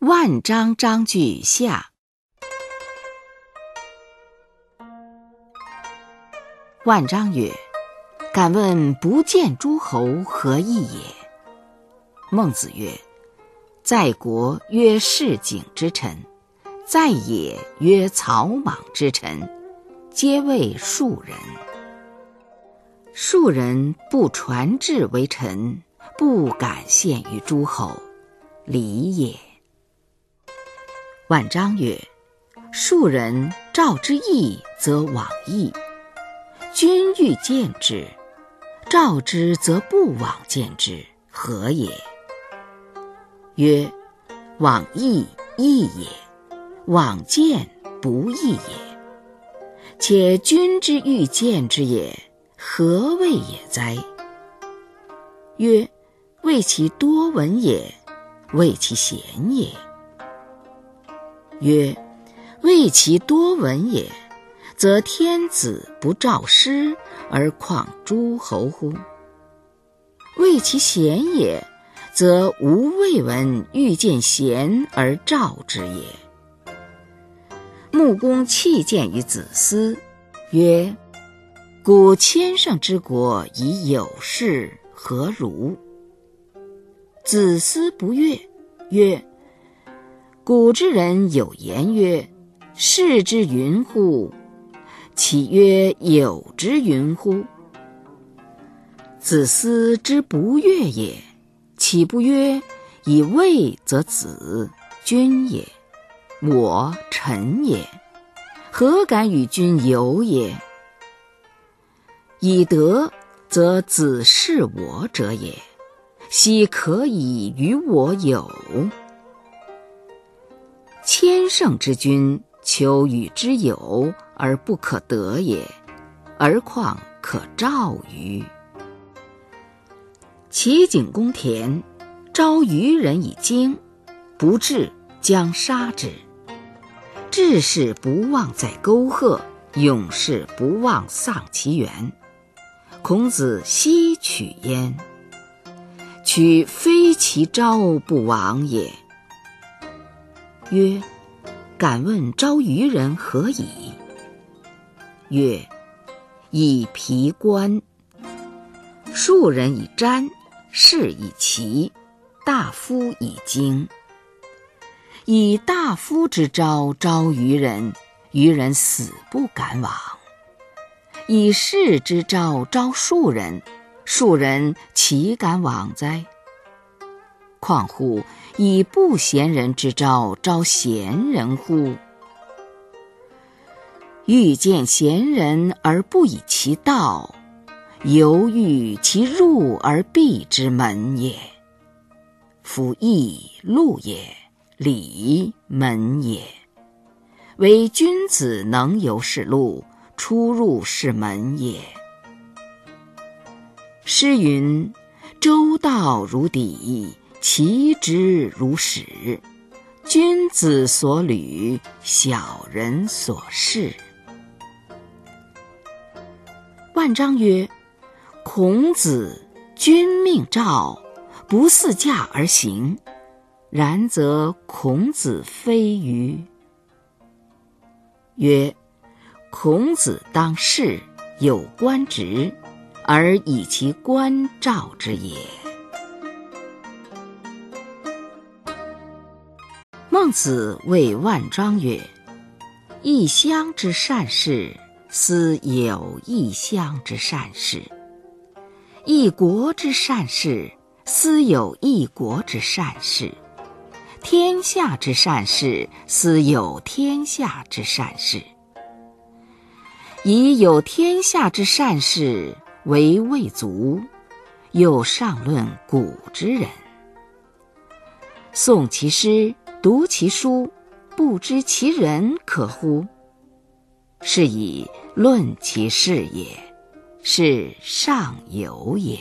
万章章句下。万章曰：“敢问不见诸侯何意也？”孟子曰：“在国曰市井之臣，在野曰草莽之臣，皆谓庶人。庶人不传志为臣，不敢献于诸侯，礼也。”万章曰：“庶人召之义，则往义；君欲见之，召之则不往见之，何也？”曰：“往义义也，往见不义也。且君之欲见之也，何谓也哉？”曰：“谓其多闻也，谓其贤也。”曰：为其多闻也，则天子不召师而况诸侯乎？为其贤也，则无未闻欲见贤而召之也。穆公弃见于子思，曰：“古千乘之国以有事，何如？”子思不悦，曰：古之人有言曰：“视之云乎？”岂曰有之云乎？子思之不悦也，岂不曰：“以位则子君也，我臣也，何敢与君有也？以德则子是我者也，奚可以与我有？”千乘之君，求与之友而不可得也，而况可召于？齐景公田，招愚人以惊，不至将杀之。志士不忘在沟壑，勇士不忘丧其源。孔子奚取焉？取非其招不往也。曰：敢问召愚人何以？曰：以皮冠。庶人以瞻，士以奇，大夫以经。以大夫之招招愚人，愚人死不敢往；以士之招招庶人，庶人岂敢往哉？况乎以不贤人之招招贤人乎？欲见贤人而不以其道，犹豫其入而闭之门也。夫义路也，礼门也。唯君子能由是路，出入是门也。诗云：“周道如砥。”其之如始，君子所履，小人所视。万章曰：“孔子君命召，不似驾而行。然则孔子非愚。”曰：“孔子当世有官职，而以其官召之也。”孟子谓万章曰：“一乡之善事，斯有一乡之善事；一国之善事，斯有一国之善事；天下之善事，斯有天下之善事。以有天下之善事为未足，又上论古之人，诵其诗。”读其书，不知其人可乎？是以论其事也，是上游也。